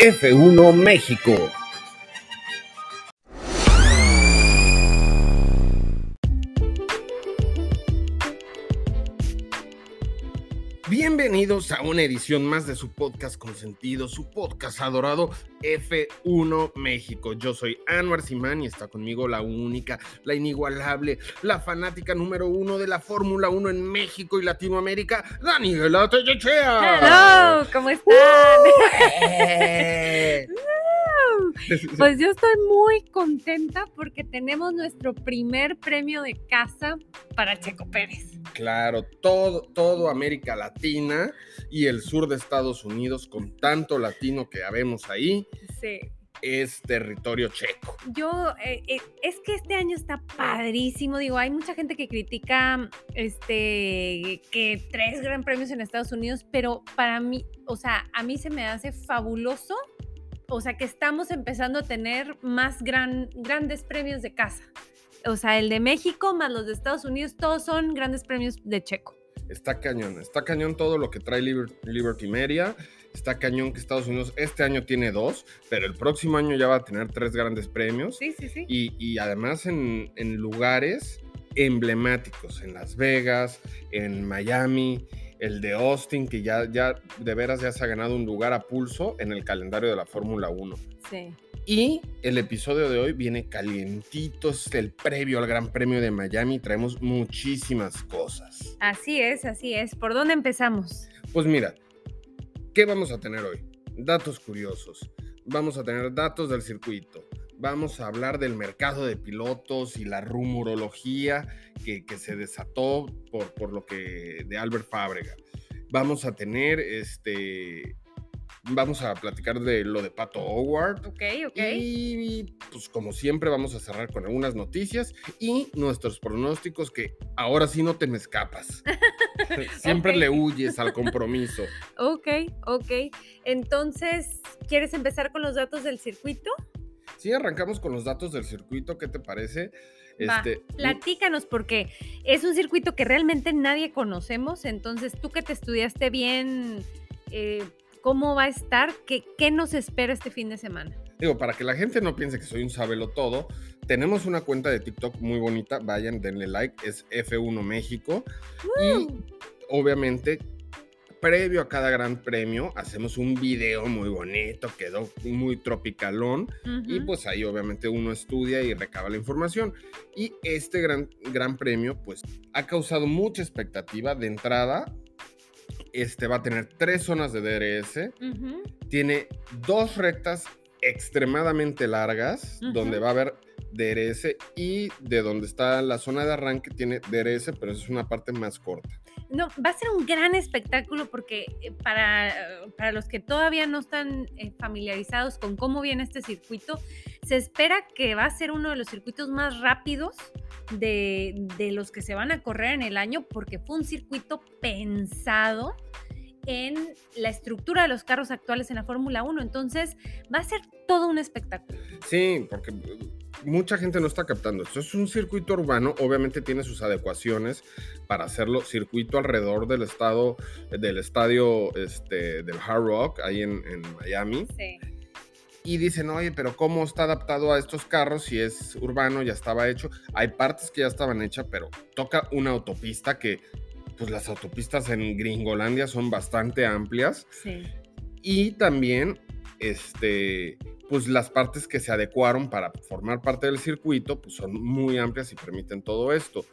F1 México. Bienvenidos a una edición más de su podcast consentido, su podcast adorado F1 México. Yo soy Anwar Simán y está conmigo la única, la inigualable, la fanática número uno de la Fórmula 1 en México y Latinoamérica, Daniela Tellechea. Hello, ¿cómo están? Eh. Pues yo estoy muy contenta porque tenemos nuestro primer premio de casa para Checo Pérez. Claro, todo, todo América Latina y el sur de Estados Unidos, con tanto latino que habemos ahí, Sí. es territorio checo. Yo, eh, eh, es que este año está padrísimo. Digo, hay mucha gente que critica este, que tres gran premios en Estados Unidos, pero para mí, o sea, a mí se me hace fabuloso. O sea, que estamos empezando a tener más gran, grandes premios de casa. O sea, el de México más los de Estados Unidos, todos son grandes premios de Checo. Está cañón, está cañón todo lo que trae Liber- Liberty Media. Está cañón que Estados Unidos este año tiene dos, pero el próximo año ya va a tener tres grandes premios. Sí, sí, sí. Y, y además en, en lugares emblemáticos, en Las Vegas, en Miami, el de Austin, que ya, ya de veras ya se ha ganado un lugar a pulso en el calendario de la Fórmula 1. sí. Y el episodio de hoy viene calientito, es el previo al Gran Premio de Miami, traemos muchísimas cosas. Así es, así es. ¿Por dónde empezamos? Pues mira, ¿qué vamos a tener hoy? Datos curiosos. Vamos a tener datos del circuito. Vamos a hablar del mercado de pilotos y la rumorología que, que se desató por, por lo que de Albert Fábrega. Vamos a tener este. Vamos a platicar de lo de Pato Howard. Ok, ok. Y pues como siempre vamos a cerrar con algunas noticias y nuestros pronósticos que ahora sí no te me escapas. siempre le huyes al compromiso. Ok, ok. Entonces, ¿quieres empezar con los datos del circuito? Sí, arrancamos con los datos del circuito, ¿qué te parece? Va, Este, Platícanos, porque es un circuito que realmente nadie conocemos. Entonces, tú que te estudiaste bien, eh, ¿cómo va a estar? ¿Qué, ¿Qué nos espera este fin de semana? digo, para que la gente no piense que soy un sabelo todo, tenemos una cuenta de TikTok muy bonita, vayan, denle like, es F1 México. Y obviamente, previo a cada gran premio, hacemos un video muy bonito, quedó muy tropicalón. Y Ujú. pues ahí obviamente uno estudia y recaba la información. Y este gran, gran premio pues ha causado mucha expectativa de entrada. Este va a tener tres zonas de DRS. Tiene dos rectas extremadamente largas donde va a haber DRS y de donde está la zona de arranque tiene DRS, pero es una parte más corta. No, va a ser un gran espectáculo porque eh, para, para los que todavía no están eh, familiarizados con cómo viene este circuito, se espera que va a ser uno de los circuitos más rápidos de, de los que se van a correr en el año porque fue un circuito pensado en la estructura de los carros actuales en la Fórmula 1. Entonces va a ser todo un espectáculo. Sí, porque mucha gente no está captando. Esto es un circuito urbano, obviamente tiene sus adecuaciones para hacerlo circuito alrededor del estado, del estadio este, del Hard Rock, ahí en, en Miami. Sí. Y dicen, oye, pero ¿cómo está adaptado a estos carros si es urbano? Ya estaba hecho. Hay partes que ya estaban hechas, pero toca una autopista que, pues las autopistas en Gringolandia son bastante amplias. Sí. Y también, este, pues las partes que se adecuaron para formar parte del circuito, pues son muy amplias y permiten todo esto.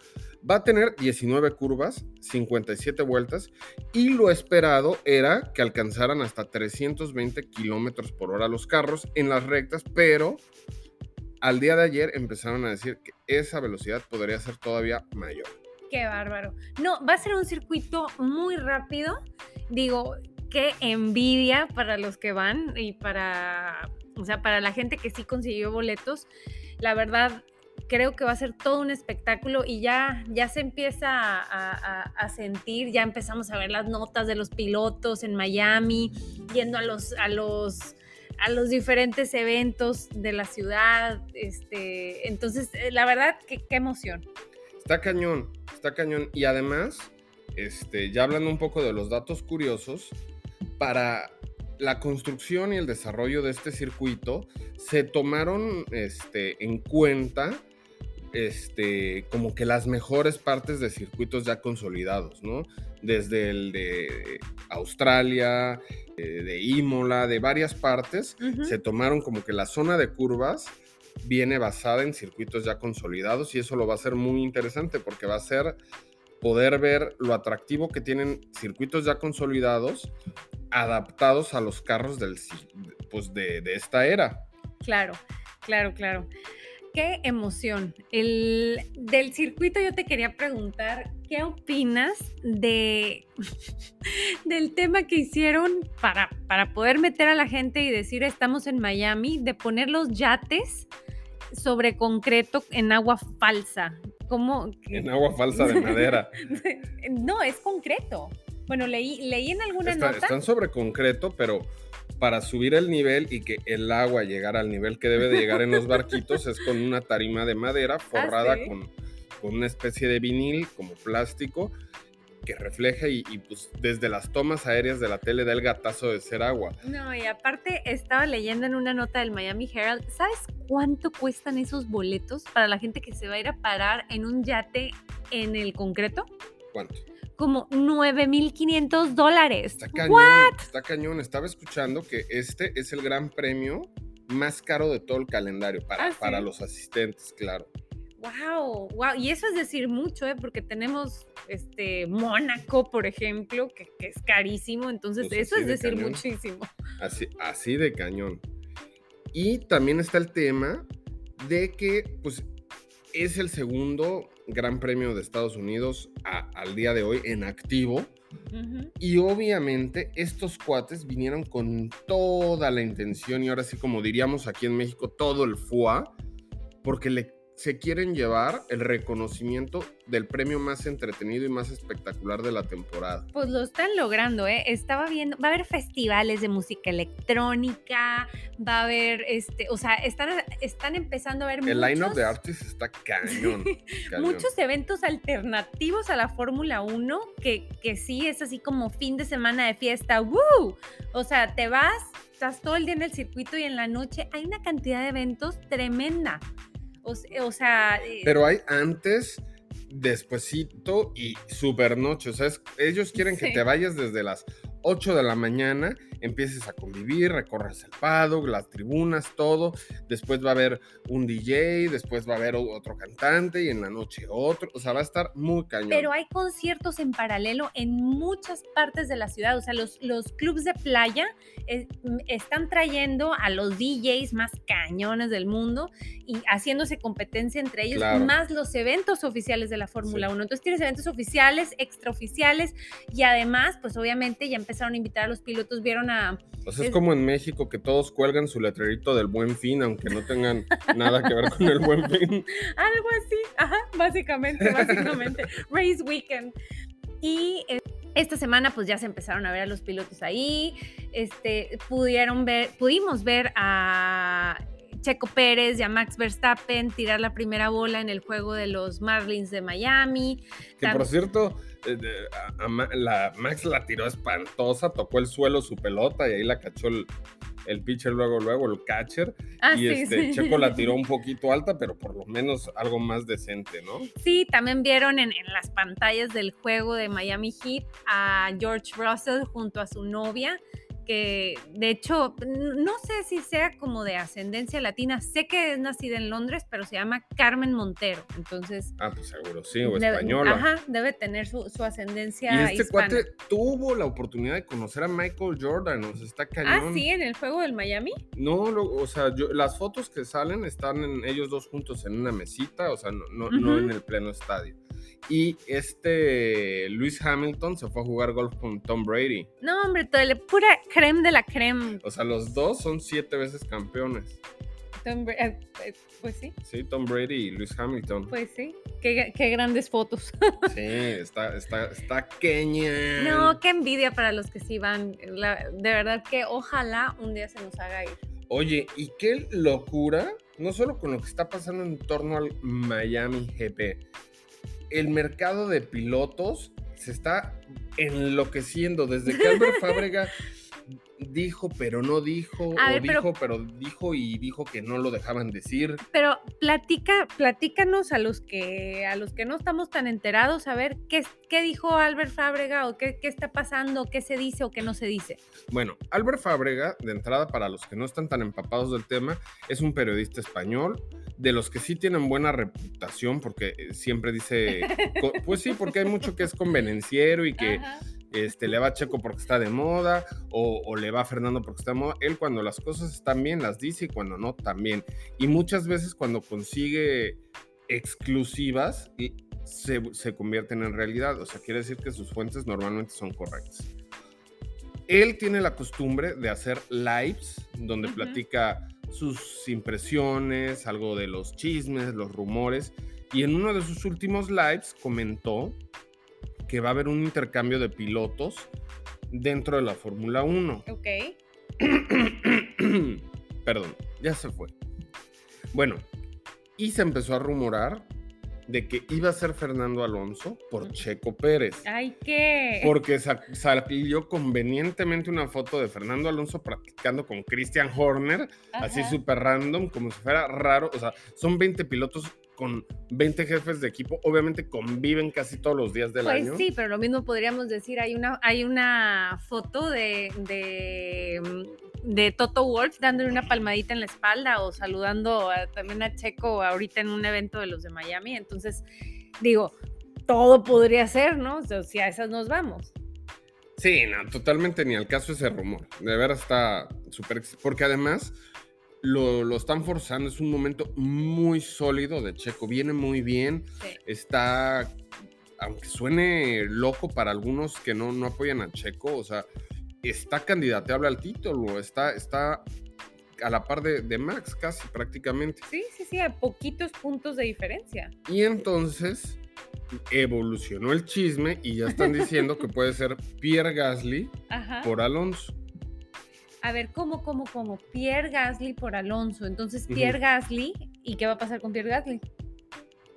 Va a tener 19 curvas, 57 vueltas, y lo esperado era que alcanzaran hasta 320 kilómetros por hora los carros en las rectas, pero al día de ayer empezaron a decir que esa velocidad podría ser todavía mayor. Qué bárbaro. No, va a ser un circuito muy rápido. Digo, qué envidia para los que van y para, o sea, para la gente que sí consiguió boletos. La verdad, creo que va a ser todo un espectáculo y ya, ya se empieza a, a- a sentir, ya empezamos a ver las notas de los pilotos en Miami, yendo a los, a los, a los diferentes eventos de la ciudad. Este, entonces, eh, la verdad, que- qué emoción. Está cañón, está cañón. Y además, este, ya hablando un poco de los datos curiosos, para la construcción y el desarrollo de este circuito se tomaron este, en cuenta este, como que las mejores partes de circuitos ya consolidados, ¿no? Desde el de Australia, eh, de Imola, de varias partes, se tomaron como que la zona de curvas viene basada en circuitos ya consolidados y eso lo va a hacer muy interesante porque va a ser poder ver lo atractivo que tienen circuitos ya consolidados adaptados a los carros del, pues de, de esta era. Claro, claro, claro qué emoción. El, del circuito yo te quería preguntar, ¿qué opinas de, del tema que hicieron para, para poder meter a la gente y decir estamos en Miami, de poner los yates sobre concreto en agua falsa? ¿Cómo? En agua falsa de madera. no, es concreto. Bueno, leí, leí en alguna nota. Están sobre concreto, pero para subir el nivel y que el agua llegara al nivel que debe de llegar en los barquitos es con una tarima de madera ah, forrada con, con, una especie de vinil como plástico que refleja y, pues desde las tomas aéreas de la tele da el gatazo de ser agua. No, y aparte estaba leyendo en una nota del Miami Herald, ¿sabes cuánto cuestan esos boletos para la gente que se va a ir a parar en un yate en el concreto? ¿Cuánto? Como 9.500 dólares. Está cañón, está cañón. Estaba escuchando que este es el gran premio más caro de todo el calendario para, ah, para los asistentes, claro. Wow, wow, y eso es decir mucho, ¿eh? porque tenemos este Mónaco, por ejemplo, que, es carísimo, entonces pues eso es decir muchísimo. Así, así de cañón. Y también está el tema de que, pues, es el segundo Gran Premio de Estados Unidos al día de hoy en activo. Y obviamente estos cuates vinieron con toda la intención y ahora sí como diríamos aquí en México, todo el FUA, porque le se quieren llevar el reconocimiento del premio más entretenido y más espectacular de la temporada. Pues lo están logrando, ¿eh? Estaba viendo, va a haber festivales de música electrónica, va a haber, este, o sea, están, están empezando a ver El line-up de artistas está cañón, Muchos eventos alternativos a la Fórmula 1 que, que sí es así como fin de semana de fiesta, ¡woo! O sea, te vas, estás todo el día en el circuito y en la noche hay una cantidad de eventos tremenda. O, sea... Eh, Pero hay antes, despuesito y super noche. O sea, ellos quieren que te vayas desde las 8 de la mañana empieces a convivir, recorres el paddock, las tribunas, todo. Después va a haber un DJ, después va a haber otro cantante y en la noche otro. O sea, va a estar muy cañón. Pero hay conciertos en paralelo en muchas partes de la ciudad. O sea, los, los clubs de playa eh, están trayendo a los DJs más cañones del mundo y haciéndose competencia entre ellos, más los eventos oficiales de la Fórmula 1. Entonces tienes eventos oficiales, extraoficiales y además, pues obviamente ya empezaron a invitar a los pilotos, vieron pues es, como en México que todos cuelgan su letrerito del buen fin, aunque no tengan nada que ver con el buen fin. Algo así, ajá, básicamente, básicamente. Race Weekend. Y eh, esta semana pues ya se empezaron a ver a los pilotos ahí, este, pudieron ver, pudimos ver a Checo Pérez y a Max Verstappen tirar la primera bola en el juego de los Marlins de Miami. Que por cierto, eh, la, Max la tiró espantosa, tocó el suelo su pelota y ahí la cachó el, pitcher luego, luego el catcher. Ah, y este Checo la tiró un poquito alta, pero por lo menos algo más decente, ¿no? Sí, también vieron en, en las pantallas del juego de Miami Heat a George Russell junto a su novia que de hecho no sé si sea como de ascendencia latina, sé que es nacida en Londres, pero se llama Carmen Montero, entonces... Ah, pues seguro, sí, o española. Ajá, debe tener su, ascendencia. Y este cuate tuvo la oportunidad de conocer a Michael Jordan, o sea, está ah, cañón. Ah, sí, en el juego del Miami. No, o sea, las fotos que salen están en, ellos dos juntos en una mesita, o sea, no, no en el pleno estadio. Y este Luis Hamilton se fue a jugar golf con Tom Brady. No, hombre, todo, pura creme de la creme. O sea, los dos son siete veces campeones. Tom eh, eh, pues sí. Sí, Tom Brady y Luis Hamilton. Pues sí. Qué, grandes fotos. sí, está, está, está queña. No, qué envidia para los que sí van. de verdad que ojalá un día se nos haga ir. Oye, y qué locura, no solo con lo que está pasando en torno al Miami GP, el mercado de pilotos se está enloqueciendo desde que Albert Fábrega dijo, pero no dijo, A o ver, pero- dijo, pero... dijo y dijo que no lo dejaban decir. Pero platica, platícanos a los que a los que no estamos tan enterados, a ver qué, qué dijo Albert Fábrega o qué, qué está pasando, qué se dice o qué no se dice. Bueno, Albert Fábrega, de entrada, para los que no están tan empapados del tema, es un periodista español, de los que sí tienen buena reputación, porque eh, siempre dice, pues sí, porque hay mucho que es convenenciero y que Ajá. este, le va a Checo porque está de moda, o, o le va a Fernando porque está de moda. Él cuando las cosas están bien las dice y cuando no también. Y muchas veces cuando consigue exclusivas y se, se convierten en realidad. O sea, quiere decir que sus fuentes normalmente son correctas. Él tiene la costumbre de hacer lives donde platica sus impresiones, algo de los chismes, los rumores. Y en uno de sus últimos lives comentó que va a haber un intercambio de pilotos dentro de la Fórmula 1. Ok. Perdón, ya se fue. Bueno, y se empezó a rumorar de que iba a ser Fernando Alonso por Checo Pérez. Ay, qué. Porque sa- salió convenientemente una foto de Fernando Alonso practicando con Christian Horner, así súper random, como si fuera raro. O sea, son 20 pilotos con 20 jefes de equipo. Obviamente conviven casi todos los días del Pues año. sí, pero lo mismo podríamos decir, hay una, hay una foto de, de, de Toto Wolf dándole una palmadita en la espalda o saludando a- también a Checo ahorita en un evento de los de Miami. Entonces, digo, todo podría ser, ¿no? O sea, si a esas nos vamos. Sí, no, totalmente ni al caso ese rumor. De veras está súper... Porque además lo, lo están forzando. Es un momento muy sólido de Checo. Viene muy bien. Sí. Está... Aunque suene loco para algunos que no, no apoyan a Checo, o sea, está candidateable al título. Está, está a la par de, de Max casi prácticamente. Sí, sí, sí, a poquitos puntos de diferencia. Y entonces evolucionó el chisme y ya están diciendo que puede ser Pierre Gasly Ajá. por Alonso. A ver, ¿cómo, cómo, cómo? Pierre Gasly por Alonso. Entonces. Pierre Gasly, ¿y qué va a pasar con Pierre Gasly?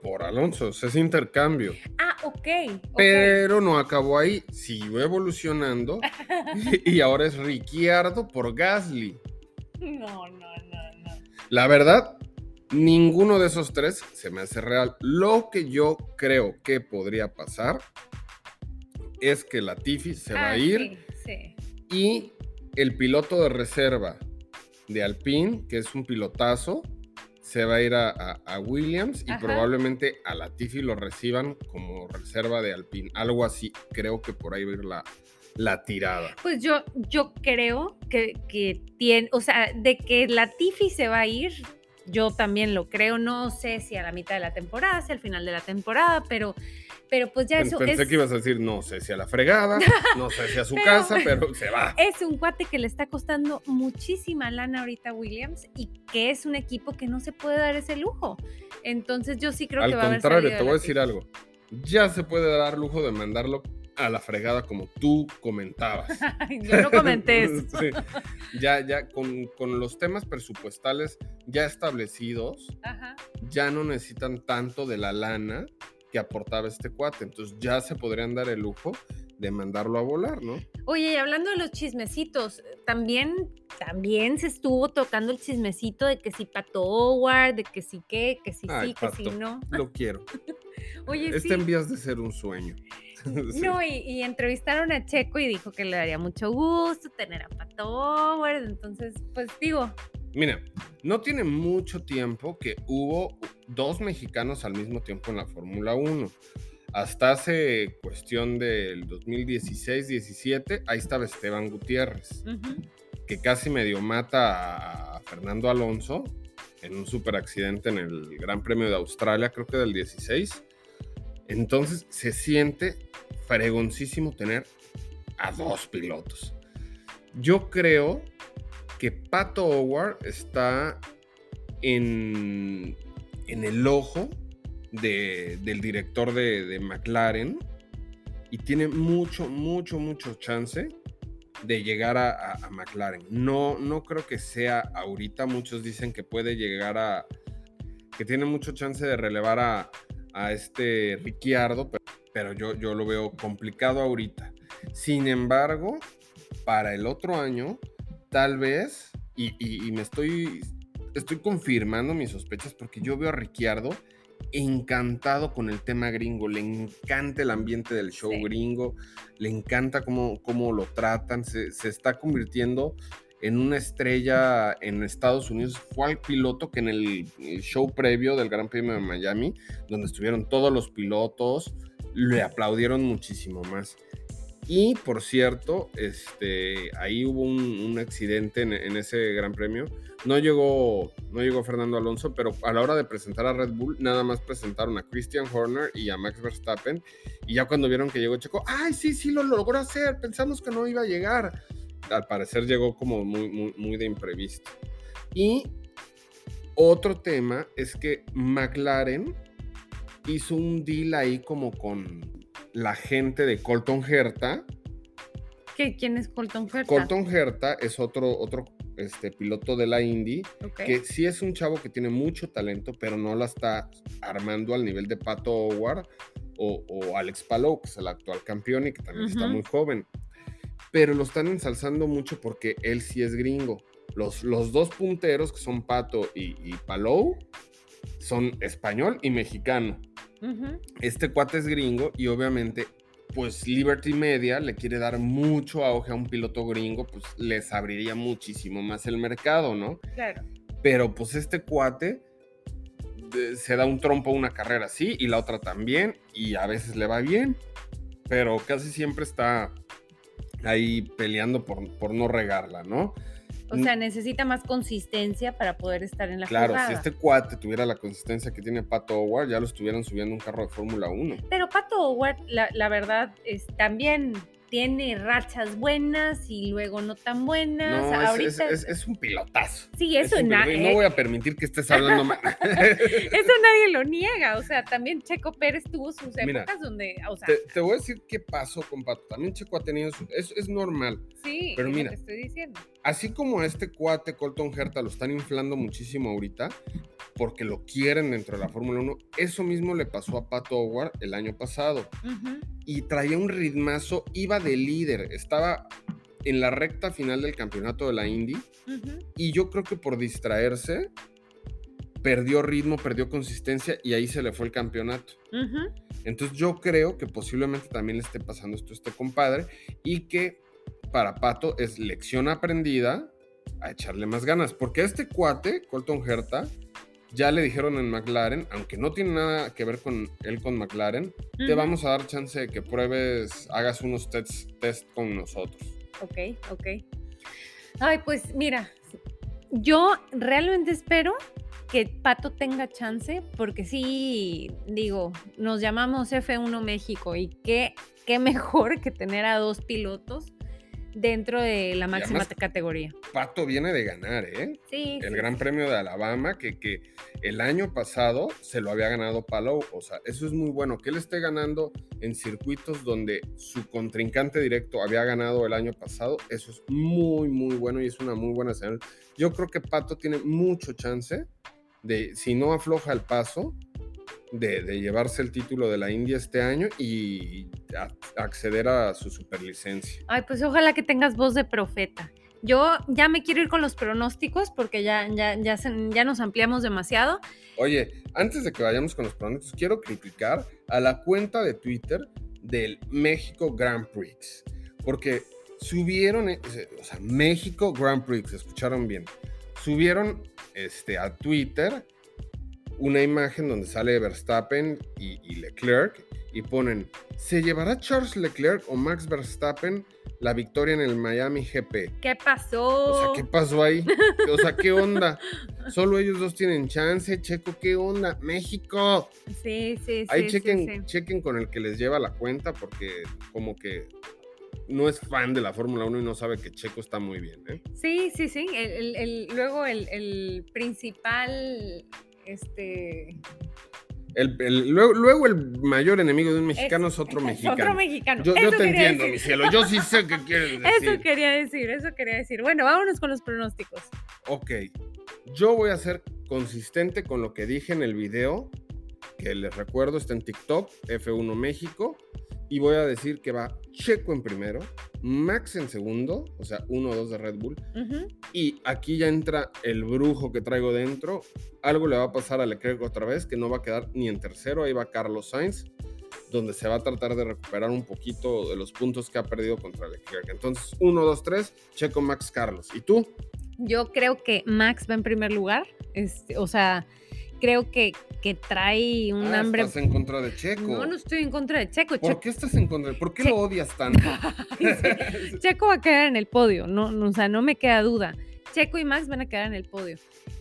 Por Alonso, es intercambio. Ah, ok. ok. Pero no acabó ahí, siguió evolucionando y ahora es Ricciardo por Gasly. No, no, no, no. La verdad, ninguno de esos tres se me hace real. Lo que yo creo que podría pasar es que Latifi se va Ah, a ir Sí, sí. y el piloto de reserva de Alpine, que es un pilotazo, se va a ir a, a- a Williams y Ajá. probablemente a Latifi lo reciban como reserva de Alpine. Algo así, creo que por ahí va a ir la, la tirada. Pues yo, yo creo que, que tiene, o sea, de que Latifi se va a ir, yo también lo creo. No sé si a la mitad de la temporada, si al final de la temporada, pero, pero pues ya eso Pensé es, que ibas a decir, no sé si a la fregada, no sé si a su Pero- casa, pero se va. es un cuate que le está costando muchísima lana ahorita a Williams y que es un equipo que no se puede dar ese lujo. Entonces yo sí creo Al que va a haber contrario, te voy a decir algo. Ya se puede dar lujo de mandarlo a la fregada como tú comentabas. Yo no comenté eso. Sí. Ya, ya, con, con los temas presupuestales ya establecidos, Ajá. ya no necesitan tanto de la lana que aportaba este cuate. Entonces ya se podrían dar el lujo de mandarlo a volar, ¿no? Oye, y hablando de los chismecitos, también, también se estuvo tocando el chismecito de que si Pato Howard, de que si qué, que si Ay, sí, que si no. Lo quiero. Oye, Este sí. en vías de ser un sueño. Sí. No, y, y entrevistaron a Checo y dijo que le daría mucho gusto tener a Pato Howard. Entonces, pues digo, Mira, no tiene mucho tiempo que hubo dos mexicanos al mismo tiempo en la Fórmula 1. Hasta hace cuestión del 2016-17, ahí estaba Esteban Gutiérrez, que casi medio mata a Fernando Alonso en un super accidente en el Gran Premio de Australia, creo que del 16. Entonces se siente fregoncísimo tener a dos pilotos. Yo creo que Pato Howard está en, en el ojo de- del director de, de McLaren y tiene mucho, mucho, mucho chance de llegar a, a- McLaren. No, no creo que sea ahorita. Muchos dicen que puede llegar a. que tiene mucho chance de relevar a, a este Ricciardo, pero, pero yo, yo lo veo complicado ahorita. Sin embargo, para el otro año, tal vez, y, y- y me estoy, estoy confirmando mis sospechas porque yo veo a Ricciardo encantado con el tema gringo, le encanta el ambiente del show Sí. gringo, le encanta cómo, cómo lo tratan, se, se está convirtiendo en una estrella en Estados Unidos. Fue al piloto que en el, el show previo del Gran Premio de Miami, donde estuvieron todos los pilotos, le aplaudieron muchísimo más. Y por cierto, este, ahí hubo un, accidente en, en ese Gran Premio. No llegó, no llegó Fernando Alonso, pero a la hora de presentar a Red Bull, nada más presentaron a Christian Horner y a Max Verstappen. Y ya cuando vieron que llegó Checo, ¡ay, sí, sí, lo logró hacer! Pensamos que no iba a llegar. Al parecer llegó como muy, muy, muy de imprevisto. Y otro tema es que McLaren hizo un deal ahí como con la gente de Colton Herta. ¿Qué- ¿Quién es Colton Herta? Colton Herta es otro, otro este, piloto de la Indy que sí es un chavo que tiene mucho talento, pero no la está armando al nivel de Pato Howard o, o Alex Palou, que es el actual campeón y que también está muy joven. Pero lo están ensalzando mucho porque él sí es gringo. Los, los dos punteros, que son Pato y, y Palou, son español y mexicano. Este cuate es gringo y obviamente, pues Liberty Media le quiere dar mucho auge a un piloto gringo, pues les abriría muchísimo más el mercado, ¿no? Claro. Pero pues este cuate de- se da un trompo a una carrera así y la otra también y a veces le va bien, pero casi siempre está ahí peleando por, por no regarla, ¿no? O sea, necesita más consistencia para poder estar en la Claro, jugada. si este cuate tuviera la consistencia que tiene Pato Howard, ya lo estuvieran subiendo un carro de Fórmula 1. Pero Pato Howard, la, la verdad, es, también tiene rachas buenas y luego no tan buenas. No, es- Ahorita, es, es- es un pilotazo. sí, Es eso, un na- piloto, y no eh, voy a permitir que estés hablando mal. eso nadie lo niega. O sea, también Checo Pérez tuvo sus Mira, épocas donde, o sea, te, te voy a decir qué pasó con Pato. También Checo ha tenido su... Es, es normal. sí, pero es lo mira, que estoy diciendo. Así como este cuate Colton Herta lo están inflando muchísimo ahorita porque lo quieren dentro de la Fórmula 1, eso mismo le pasó a Pato Howard el año pasado. Ujú, Y traía un ritmazo, iba de líder, estaba en la recta final del campeonato de la Indy ujú. y yo creo que por distraerse perdió ritmo, perdió consistencia y ahí se le fue el campeonato. Ujú. Entonces yo creo que posiblemente también le esté pasando esto a este compadre y que para Pato es lección aprendida a echarle más ganas. Porque a este cuate, Colton Herta, ya le dijeron en McLaren, aunque no tiene nada que ver con él con McLaren, te vamos a dar chance de que pruebes, hagas unos tests test con nosotros. Ok, ok. Ay, pues mira, yo realmente espero que Pato tenga chance, porque sí, digo, nos llamamos F1 México y qué, qué mejor que tener a dos pilotos dentro de la máxima además- categoría. Pato viene de ganar, ¿eh? Sí, El sí, Gran Premio de Alabama, que, que el año pasado se lo había ganado Palou. O sea, eso es muy bueno. Que él esté ganando en circuitos donde su contrincante directo había ganado el año pasado, eso es muy, muy bueno y es una muy buena señal. Yo creo que Pato tiene mucho chance de, si no afloja el paso, de, de llevarse el título de la India este año y a- acceder a su superlicencia. Ay, pues ojalá que tengas voz de profeta. Yo ya me quiero ir con los pronósticos porque ya, ya, ya, se- ya nos ampliamos demasiado. Oye, antes de que vayamos con los pronósticos, quiero criticar a la cuenta de Twitter del México Grand Prix. Porque subieron, eh, o sea, México Grand Prix, escucharon bien. Subieron este, a Twitter una imagen donde sale Verstappen y, y Leclerc y ponen, ¿se llevará Charles Leclerc o Max Verstappen la victoria en el Miami GP? ¿Qué pasó? O sea, ¿qué pasó ahí? O sea, ¿qué onda? Solo ellos dos tienen chance, Checo, ¿qué onda? México. Sí, sí, sí. Ahí chequen, sí. chequen con el que les lleva la cuenta porque como que no es fan de la Fórmula 1 y no sabe que Checo está muy bien, ¿eh? Sí, sí, sí. El, el- el- luego el principal, este... El- el- luego, luego el mayor enemigo de un mexicano es, otro mexicano. Otro mexicano. Yo, te entiendo, decir. mi cielo. Yo sí sé qué quieres decir. Eso quería decir, eso quería decir. Bueno, vámonos con los pronósticos. Ok, yo voy a ser consistente con lo que dije en el video, que les recuerdo está en TikTok, F1 México, y voy a decir que va Checo en primero, Max en segundo, o sea, 1-2 de Red Bull. Y aquí ya entra el brujo que traigo dentro. Algo le va a pasar a Leclerc otra vez, que no va a quedar ni en tercero. Ahí va Carlos Sainz, donde se va a tratar de recuperar un poquito de los puntos que ha perdido contra Leclerc. Entonces, 1, 2, 3, Checo, Max, Carlos. ¿Y tú? Yo creo que Max va en primer lugar. Este, o sea, creo que, que trae un Ah, hambre. Estás en contra de Checo. No, no estoy en contra de Checo. ¿Por Checo, qué estás en contra? ¿Por qué Che- lo odias tanto? Checo va a quedar en el podio. No, no, o sea, no me queda duda. Checo y Max van a quedar en el podio.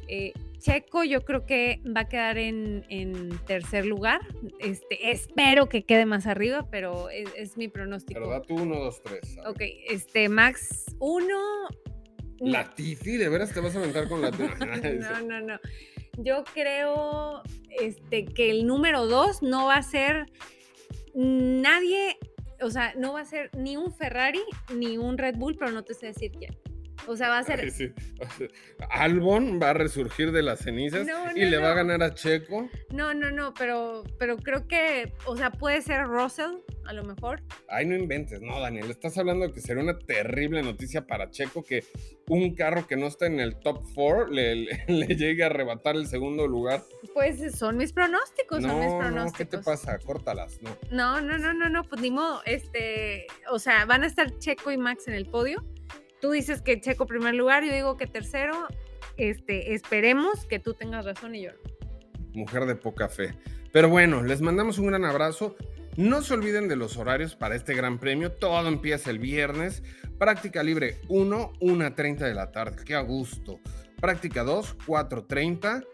Eh, Checo yo creo que va a quedar en, en tercer lugar. Este, espero que quede más arriba, pero es, es mi pronóstico. Pero da tú 1, 2, 3. Ok, este, Max 1. Latifi, ¿de veras te vas a aventar con Latifi? No, no, no. Yo creo este, que el número 2 no va a ser nadie, o sea, no va a ser ni un Ferrari ni un Red Bull, pero no te sé decir quién. O sea, va a ser. Ay, sí. Albon va a resurgir de las cenizas No, y no, le va a ganar a Checo. No, no, no, pero, pero creo que, o sea, puede ser Russell, a lo mejor. Ay, no inventes, no, Daniel. Estás hablando de que sería una terrible noticia para Checo que un carro que no está en el top 4 le, le- le llegue a arrebatar el segundo lugar. Pues son mis pronósticos, son mis pronósticos. ¿qué te pasa? Córtalas, no. No, no, no, no, no, pues ni modo. Este, o sea, van a estar Checo y Max en el podio. Tú dices que Checo primer lugar, yo digo que tercero. Este, esperemos que tú tengas razón y yo. Mujer de poca fe. Pero bueno, les mandamos un gran abrazo. No se olviden de los horarios para este gran premio. Todo empieza el viernes. Práctica libre 1, 1.30 de la tarde. Qué a gusto. Práctica 2, 4.30.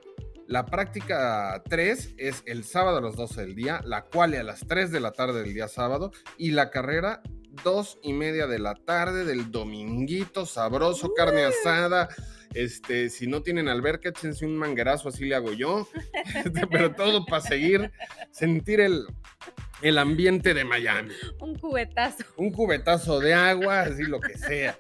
La práctica 3 es el sábado a las 12 del día, la cual a las 3 de la tarde del día sábado y la carrera 2 y media de la tarde del dominguito sabroso, carne asada. Este, si no tienen alberca, échense un manguerazo, así le hago yo. Este, pero todo para seguir, sentir el, el ambiente de Miami. Un cubetazo. Un cubetazo de agua, así lo que sea.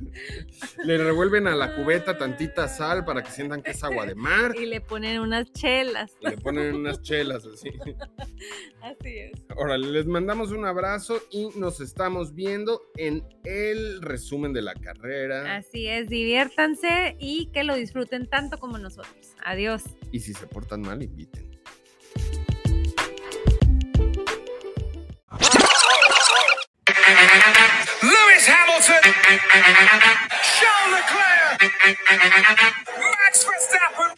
Le revuelven a la cubeta tantita sal para que sientan que es agua de mar. Y le ponen unas chelas. Y le ponen unas chelas así. Así es. Órale, les mandamos un abrazo y nos estamos viendo en el resumen de la carrera. Así es, diviértanse y que lo disfruten tanto como nosotros. Adiós. Y si se portan mal, inviten. Lewis Hamilton, Charles Leclerc, Max Verstappen.